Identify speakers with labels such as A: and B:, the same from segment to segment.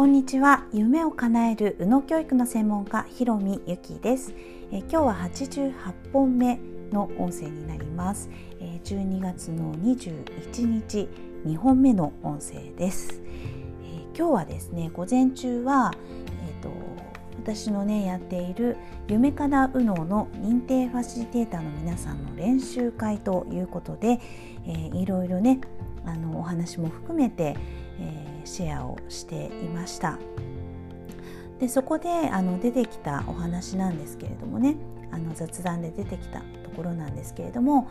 A: こんにちは。夢を叶える宇野教育の専門家ひろみゆきです。え今日は88本目の音声になります。え12月の21日2本目の音声です。え今日はですね午前中はえっ、ー、と私のねやっている夢かな右脳の認定ファシリテーターの皆さんの練習会ということで、えー、いろいろねあのお話も含めて、えー、シェアをしていました。でそこであの出てきたお話なんですけれどもね。あの雑談で出てきたところなんですけれども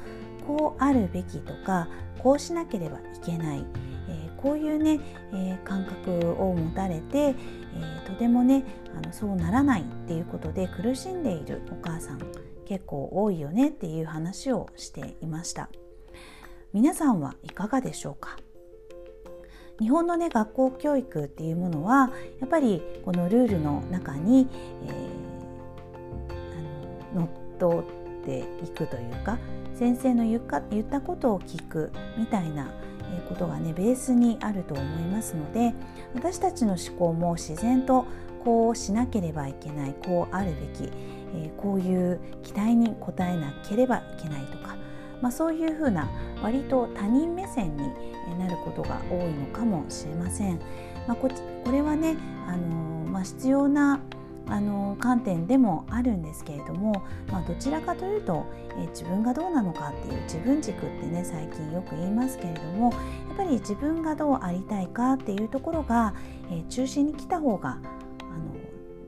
A: こうあるべきとかこうしなければいけない、えー、こういうね、えー、感覚を持たれて、えー、とてもねあのそうならないっていうことで苦しんでいるお母さん結構多いよねっていう話をしていました。皆さんはいかがでしょうか？日本のね学校教育っていうものはやっぱりこのルールの中に、えー、あの乗っっていくというか先生の言ったことを聞くみたいなことがねベースにあると思いますので私たちの思考も自然とこうしなければいけないこうあるべき、えこういう期待に応えなければいけないとか、まあ、そういうふうな割と他人目線になることが多いのかもしれません。まあ、これはね、あのまあ、必要なあの観点でもあるんですけれども、まあ、どちらかというと、え自分がどうなのかっていう自分軸ってね最近よく言いますけれどもやっぱり自分がどうありたいかっていうところが、え中心に来た方があの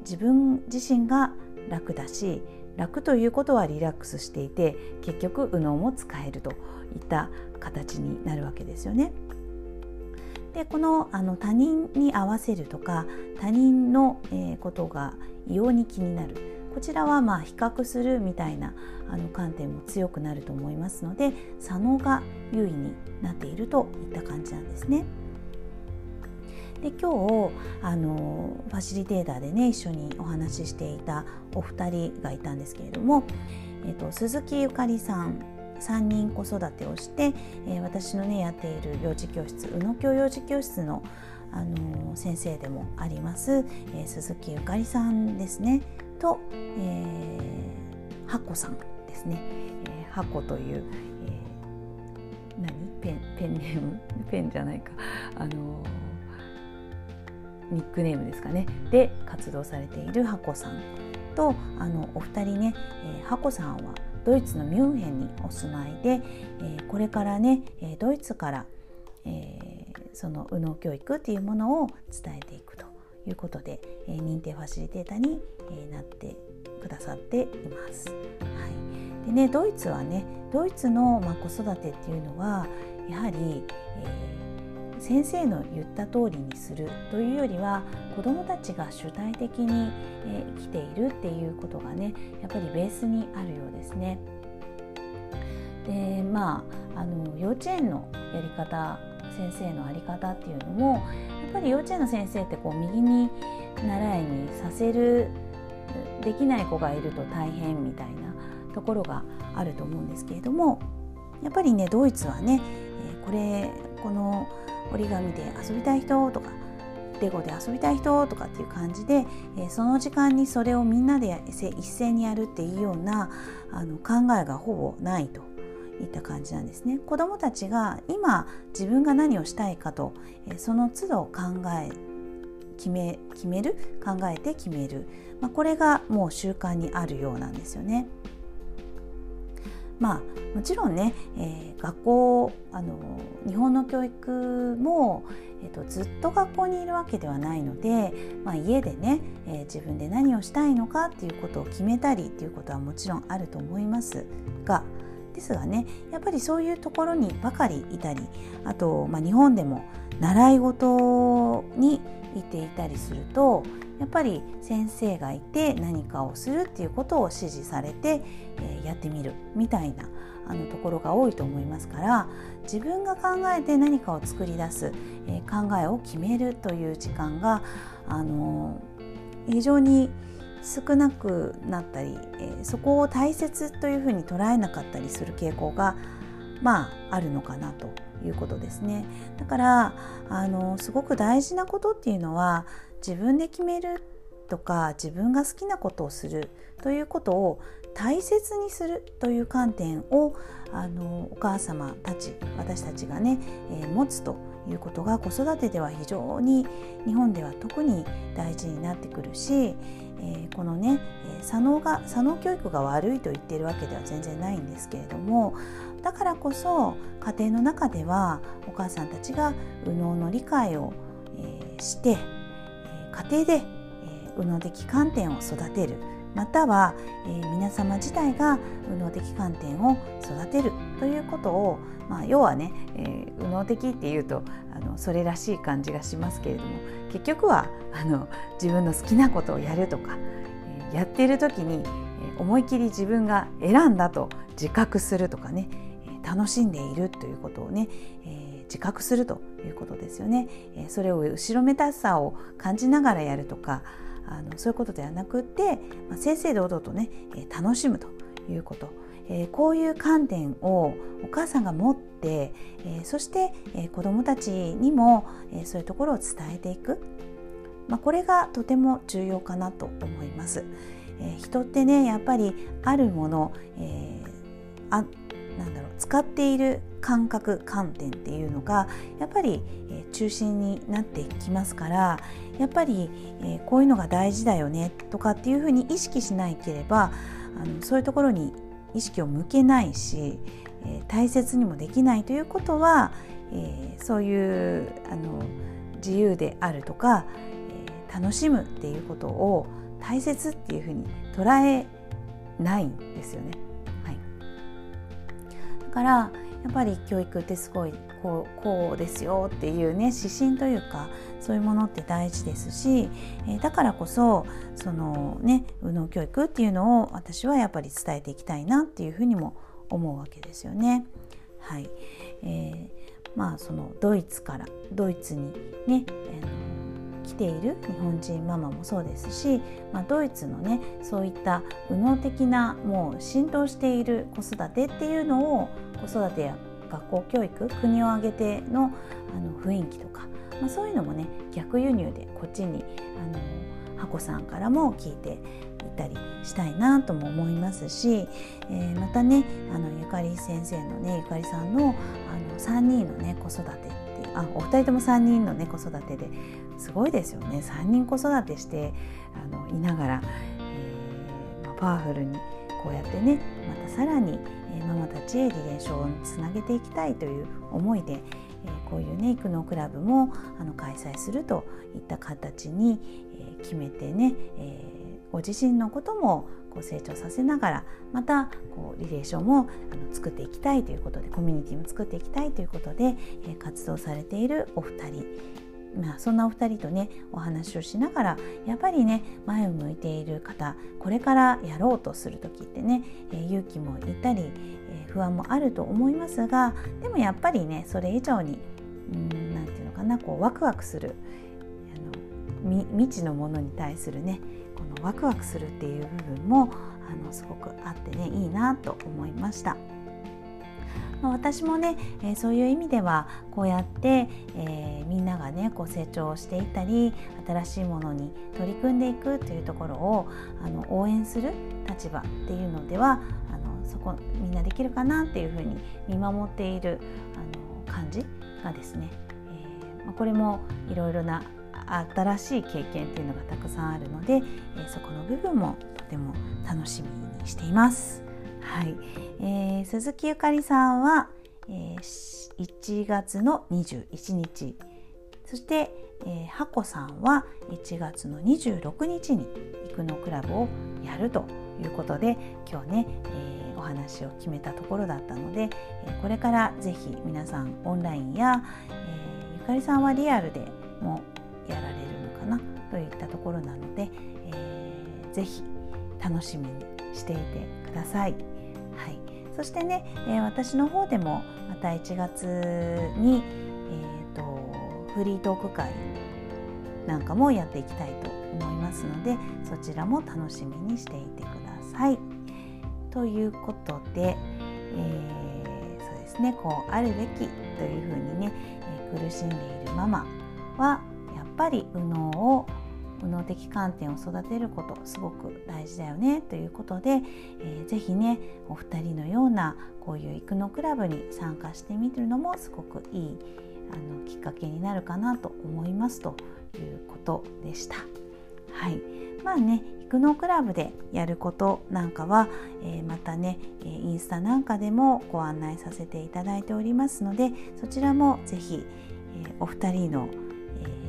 A: 自分自身が楽だし楽ということはリラックスしていて結局右脳も使えるといった形になるわけですよね。でこのあの他人に合わせるとか他人の、えー、ことが異様に気になるこちらはまあ比較するみたいなあの観点も強くなると思いますので左脳が優位になっているといった感じなんですね。で今日あのファシリテーターでね一緒にお話ししていたお二人がいたんですけれども、えっと、鈴木ゆかりさん3人子育てをして、えー、私のねやっている幼児教室宇野教幼児教室の、あの、先生でもあります、えー、鈴木ゆかりさんですね。と、えー、ハコさんですね、えー、ハコという、えー、何？ペンペンネーム？ペンじゃないか。あのニックネームですかねで活動されているハコさんとあのお二人ね、えー、ハコさんはドイツのミュンヘンにお住まいで、えー、これからねえドイツから、えー、その右脳教育っていうものを伝えていくということで、えー、認定ファシリテーターに、えー、なってくださっています。はい、でねドイツはねドイツの、まあ、子育てっていうのはやはり、えー先生の言った通りにするというよりは子どもたちが主体的に生きているっていうことがねやっぱりベースにあるようですね。でまああの幼稚園のやり方先生の在り方っていうのもやっぱり幼稚園の先生ってこう右に習いにさせるできない子がいると大変みたいなところがあると思うんですけれどもやっぱりねドイツはねこれこの折り紙で遊びたい人とかレゴで遊びたい人とかっていう感じで、えその時間にそれをみんなで一斉にやるっていうようなあの考えがほぼないといった感じなんですね。子どもたちが今自分が何をしたいかと、えその都度考え決め決める？考えて決める、まあ、これがもう習慣にあるようなんですよね。まあもちろんね、えー、学校あの日本の教育も、えーと、ずっと学校にいるわけではないので、まあ、家でね、えー、自分で何をしたいのかっていうことを決めたりっていうことはもちろんあると思います。がですがねやっぱりそういうところにばかりいたりあと、まあ、日本でも習い事に行っていたりするとやっぱり先生がいて何かをするっていうことを指示されて、えー、やってみるみたいなあのところが多いと思いますから自分が考えて何かを作り出す、えー、考えを決めるという時間が、あの、非常に少なくなったり、えー、そこを大切というふうに捉えなかったりする傾向がまああるのかなということですね。だからあのすごく大事なことっていうのは自分で決めるとか自分が好きなことをするということを大切にするという観点をあのお母様たち私たちがね、えー、持つということが子育てでは非常に日本では特に大事になってくるし、えー、このね左脳が左脳教育が悪いと言っているわけでは全然ないんですけれどもだからこそ家庭の中ではお母さんたちが右脳の理解を、えー、して、家庭で、え、右脳的観点を育てる。または、えー、皆様自体が右脳的観点を育てるということを、まあ、要はね、えー、右脳的っていうとあのそれらしい感じがしますけれども結局はあの自分の好きなことをやるとか、えー、やっている時に、思い切り自分が選んだと自覚するとかね、楽しんでいるということをね、えー、自覚するということですよね。え、それを後ろめたさを感じながらやるとかあのそういうことではなくって、まあ、正々堂々とね、え、楽しむということ、え、こういう観点をお母さんが持って、え、そして、え、子どもたちにも、え、そういうところを伝えていく、まあ、これがとても重要かなと思います。え、人ってねやっぱりあるもの、えー、あなんだろう使っている感覚観点っていうのがやっぱり、え中心になってきますからやっぱり、えこういうのが大事だよねとかっていうふうに意識しなければあのそういうところに意識を向けないし、え大切にもできないということは、えそういうあの自由であるとか、え楽しむっていうことを大切っていうふうに捉えないんですよね。からやっぱり教育ってすごいこうこうですよっていうね指針というかそういうものって大事ですし、え、だからこそそのね右脳教育っていうのを私はやっぱり伝えていきたいなっていうふうにも思うわけですよね。はい、えー、まあそのドイツからドイツにね、えー、来ている日本人ママもそうですし、まあ、ドイツのねそういった右脳的なもう浸透している子育てっていうのを子育てや学校教育国を挙げてのあの雰囲気とか、まあ、そういうのもね逆輸入でこっちにあのハさんからも聞いていたりしたいなとも思いますし、えー、またねあのゆかり先生のねゆかりさんのあの3人のね子育てってあお二人とも3人のね子育てですごいですよね。3人子育てしてあのいながら、えー、パワフルにこうやってねまたさらにえママたちへリレーションをつなげていきたいという思いで、えこういうね育農クラブもあの開催するといった形に、え決めてね、えご自身のこともこう成長させながらまたこうリレーションもあの作っていきたいということでコミュニティも作っていきたいということで、え活動されているお二人。まあ、そんなお二人とねお話をしながらやっぱりね前を向いている方これからやろうとする時ってね、えー、勇気もいたり、えー、不安もあると思いますがでもやっぱりねそれ以上に何て言うのかなこうワクワクするあの未知のものに対するねこのワクワクするっていう部分もあのすごくあってねいいなと思いました。まあ、私もね、えー、そういう意味ではこうやって、えー、みんながねこう成長していったり新しいものに取り組んでいくというところをあの応援する立場っていうのではあのそこみんなできるかなっていうふうに見守っているあの感じがですね、えーまあ、これもいろいろな新しい経験っていうのがたくさんあるので、えー、そこの部分もとても楽しみにしています。はい、えー、鈴木ゆかりさんは、えー、1月の21日。そして、えー、ハコさんは1月の26日に育のクラブをやるということで今日ね、えー、お話を決めたところだったので、えー、これからぜひ皆さんオンラインや、えー、ゆかりさんはリアルでもやられるのかなといったところなので、えー、ぜひ楽しみにしていてください。はい、そしてね、えー、私の方でもまた1月に、えーと、フリートーク会なんかもやっていきたいと思いますのでそちらも楽しみにしていてください。ということで、えー、そうですねこうあるべきというふうにね、えー、苦しんでいるママはやっぱり右脳を右脳的観点を育てることすごく大事だよねということで、えー、ぜひねお二人のようなこういう育のクラブに参加してみるのもすごくいいあのきっかけになるかなと思いますということでした。はいまあね育農クラブでやることなんかは、えー、またねインスタなんかでもご案内させていただいておりますのでそちらもぜひ、えー、お二人の、えー、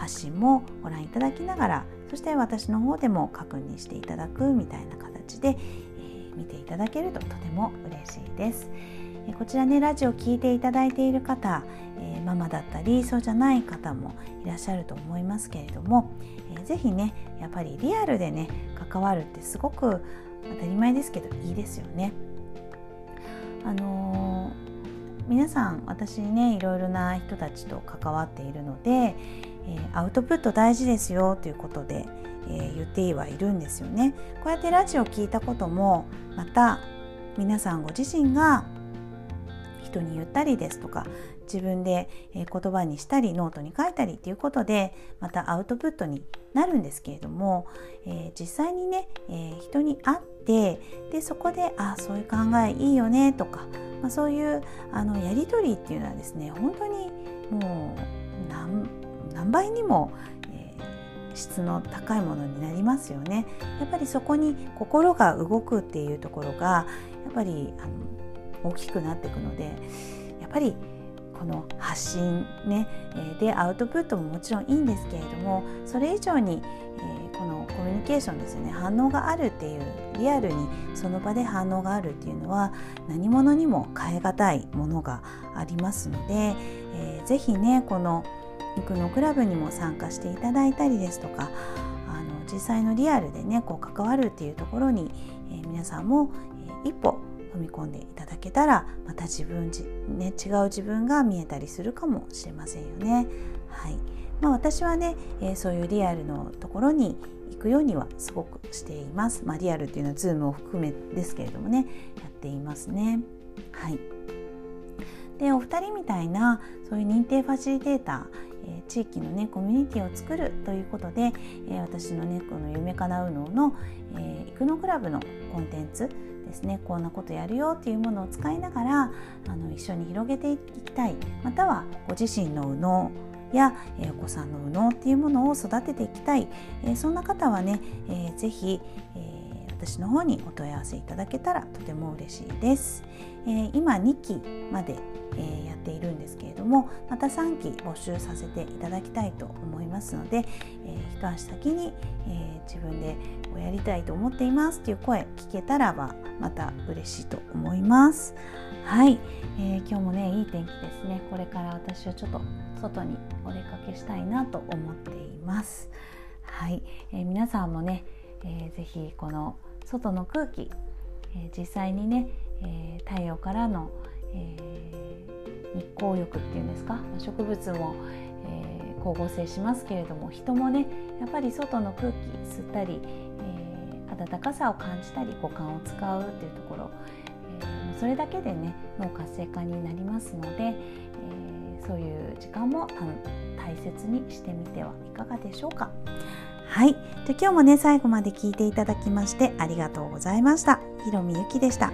A: 発信もご覧いただきながらそして私の方でも確認していただくみたいな形で、え見ていただけるととても嬉しいです。えこちらねラジオ聴いていただいている方、え、ママだったりそうじゃない方もいらっしゃると思いますけれども、えー、ぜひねやっぱりリアルでね関わるってすごく当たり前ですけどいいですよね。あのー、皆さん私ねいろいろな人たちと関わっているので、ー、アウトプット大事ですよということで、え、言ってはいるんですよね。こうやってラジオを聞いたこともまた皆さんご自身が人に言ったりですとか自分で言葉にしたりノートに書いたりっていうことでまたアウトプットになるんですけれども、えー、実際にね、えー、人に会ってでそこで「あそういう考えいいよね」とか、まあ、そういうあのやり取りっていうのはですね本当にもう何倍にも、えー、質の高いものになりますよね。やっぱりそこに心が動くっていうところがやっぱりあの大きくなっていくのでやっぱりこの発信ねでアウトプットももちろんいいんですけれどもそれ以上にえこのコミュニケーションですよね反応があるっていうリアルにその場で反応があるっていうのは何者にも変え難いものがありますので、えー、ぜひねこの肉のクラブにも参加していただいたりですとかあの実際のリアルでねこう関わるっていうところに、えー、皆さんも、えー、一歩踏み込んでいただけたらまた自分じね、違う自分が見えたりするかもしれませんよね。はいまあ、私はね、えー、そういうリアルのところに行くようにはすごくしています。まあ、リアルっていうのは Zoom を含めですけれどもねやっていますね。はいでお二人みたいなそういう認定ファシリテーター、え、地域のねコミュニティを作るということで、え、私のねこの夢かなうのの、えー、イクノクラブのコンテンツですね。こんなことやるよっていうものを使いながらあの一緒に広げていきたい。またはご自身の右脳や、えお子さんの右脳っていうものを育てていきたい、えそんな方はね、えー、ぜひ、えー、私の方にお問い合わせいただけたらとても嬉しいです。えー、今2期まで、えー、やっているんですけれどもまた3期募集させていただきたいと思いますので、えー、一足先に、え自分でやりたいと思っていますという声聞けたらばまた嬉しいと思います。はい、えー今日もねいい天気ですねこれから私はちょっと外にお出かけしたいなと思っています。はい、え皆さんもね、えー、ぜひこの外の空気、え実際にねえー、太陽からの、えー、日光浴っていうんですか植物も、え、光合成しますけれども人もねやっぱり外の空気吸ったり、え、暖かさを感じたり五感を使うっていうところ、え、それだけでね脳活性化になりますので、え、そういう時間も大切にしてみてはいかがでしょうか。はい。で今日もね、最後まで聞いていただきましてありがとうございました。ひろみゆきでした。